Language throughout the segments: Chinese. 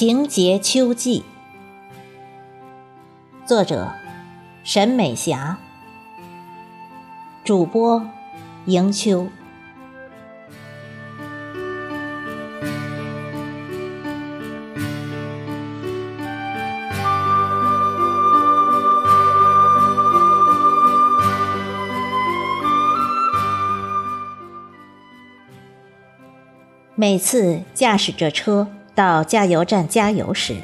情节秋季，作者沈美霞，主播迎秋。每次驾驶着车。到加油站加油时，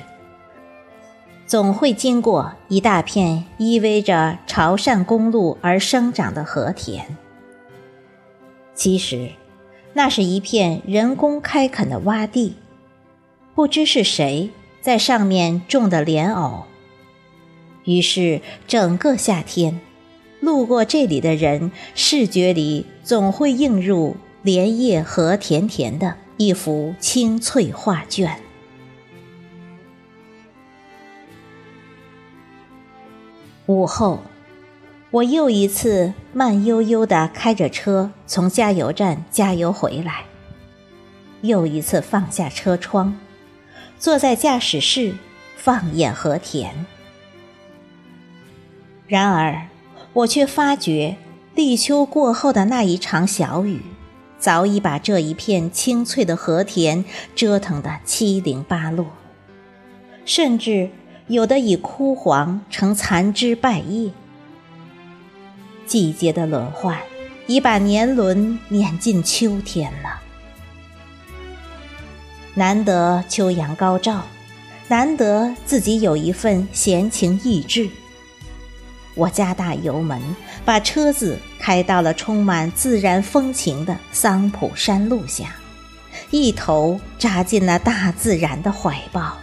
总会经过一大片依偎着潮汕公路而生长的和田。其实，那是一片人工开垦的洼地，不知是谁在上面种的莲藕。于是，整个夏天，路过这里的人视觉里总会映入莲叶和甜甜的。一幅清翠画卷。午后，我又一次慢悠悠的开着车从加油站加油回来，又一次放下车窗，坐在驾驶室放眼和田。然而，我却发觉立秋过后的那一场小雨。早已把这一片青翠的和田折腾得七零八落，甚至有的已枯黄成残枝败叶。季节的轮换已把年轮撵进秋天了。难得秋阳高照，难得自己有一份闲情逸致。我加大油门，把车子开到了充满自然风情的桑普山路下，一头扎进了大自然的怀抱。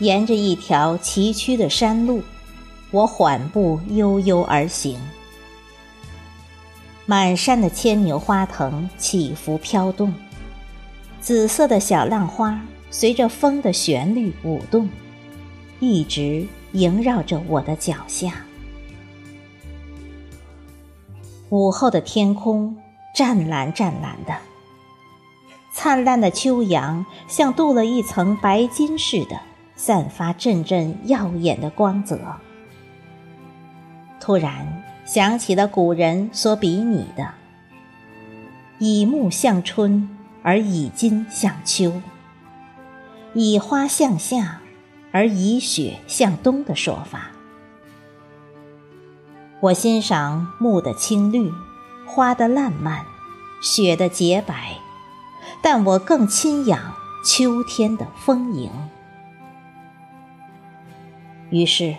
沿着一条崎岖的山路，我缓步悠悠而行。满山的牵牛花藤起伏飘动，紫色的小浪花随着风的旋律舞动。一直萦绕着我的脚下。午后的天空湛蓝湛蓝的，灿烂的秋阳像镀了一层白金似的，散发阵阵耀眼的光泽。突然想起了古人所比拟的“以木向春，而以金向秋；以花向夏。”而以雪向东的说法，我欣赏木的青绿，花的烂漫，雪的洁白，但我更亲仰秋天的丰盈。于是，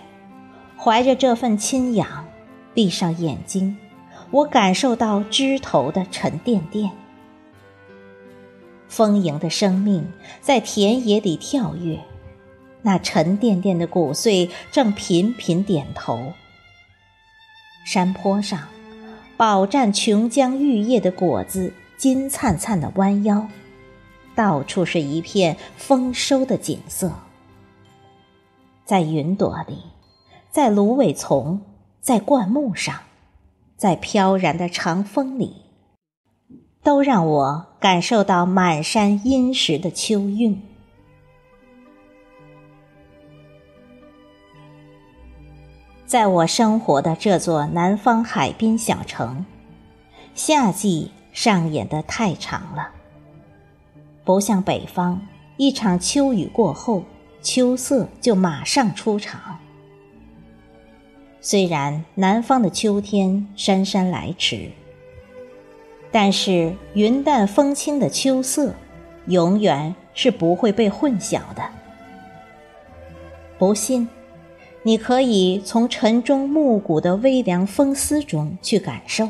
怀着这份亲仰，闭上眼睛，我感受到枝头的沉甸甸，丰盈的生命在田野里跳跃。那沉甸甸的谷穗正频频点头。山坡上，饱蘸琼浆玉液的果子金灿灿的弯腰，到处是一片丰收的景色。在云朵里，在芦苇丛，在灌木上，在飘然的长风里，都让我感受到满山殷实的秋韵。在我生活的这座南方海滨小城，夏季上演的太长了。不像北方，一场秋雨过后，秋色就马上出场。虽然南方的秋天姗姗来迟，但是云淡风轻的秋色，永远是不会被混淆的。不信？你可以从晨钟暮鼓的微凉风丝中去感受，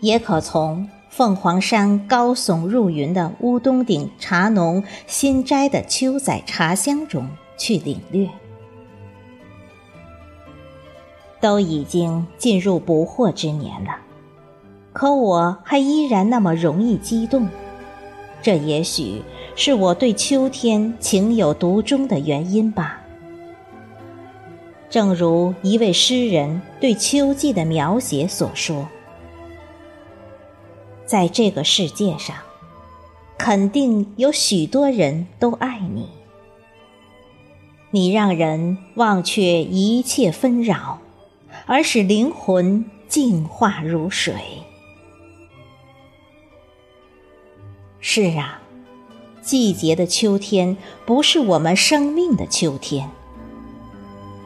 也可从凤凰山高耸入云的乌冬顶茶农新摘的秋仔茶香中去领略。都已经进入不惑之年了，可我还依然那么容易激动，这也许是我对秋天情有独钟的原因吧。正如一位诗人对秋季的描写所说：“在这个世界上，肯定有许多人都爱你。你让人忘却一切纷扰，而使灵魂净化如水。是啊，季节的秋天不是我们生命的秋天。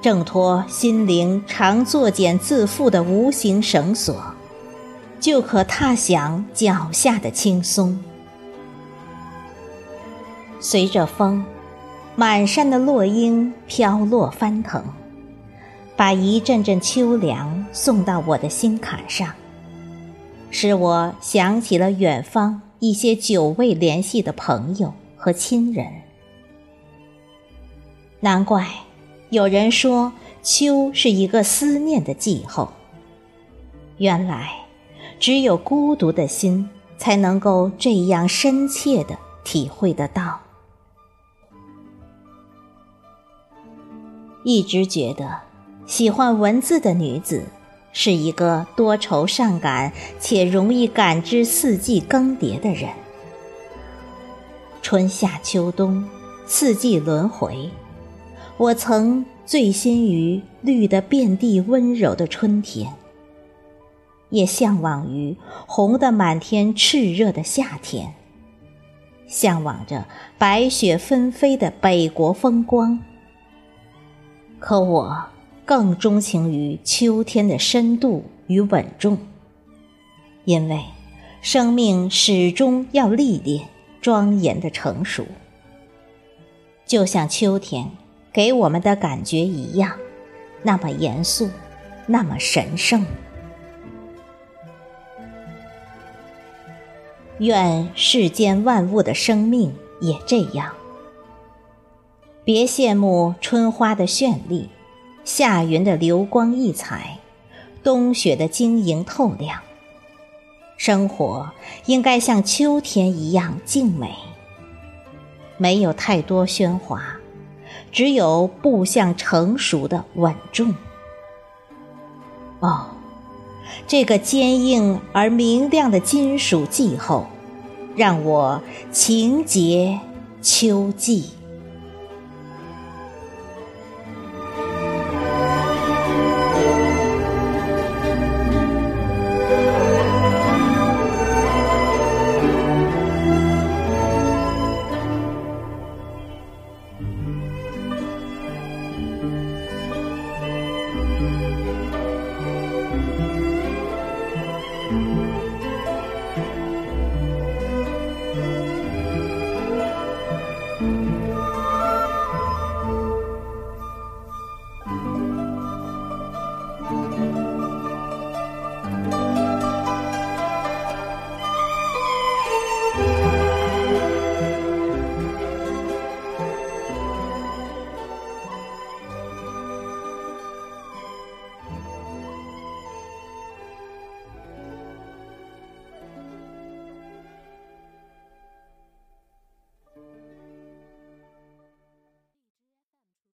挣脱心灵常作茧自缚的无形绳索，就可踏响脚下的轻松。随着风。满山的落英飘落翻腾，把一阵阵秋凉送到我的心坎上，使我想起了远方一些久未联系的朋友和亲人。难怪有人说秋是一个思念的季候。原来，只有孤独的心才能够这样深切的体会得到。一直觉得，喜欢文字的女子是一个多愁善感且容易感知四季更迭的人。春夏秋冬，四季轮回，我曾醉心于绿的遍地温柔的春天，也向往于红的满天炽热的夏天，向往着白雪纷飞的北国风光。可我更钟情于秋天的深度与稳重，因为生命始终要历练庄严的成熟，就像秋天给我们的感觉一样，那么严肃，那么神圣。愿世间万物的生命也这样。别羡慕春花的绚丽，夏云的流光溢彩，冬雪的晶莹透亮。生活应该像秋天一样静美，没有太多喧哗，只有步向成熟的稳重。哦，这个坚硬而明亮的金属季候，让我情结秋季。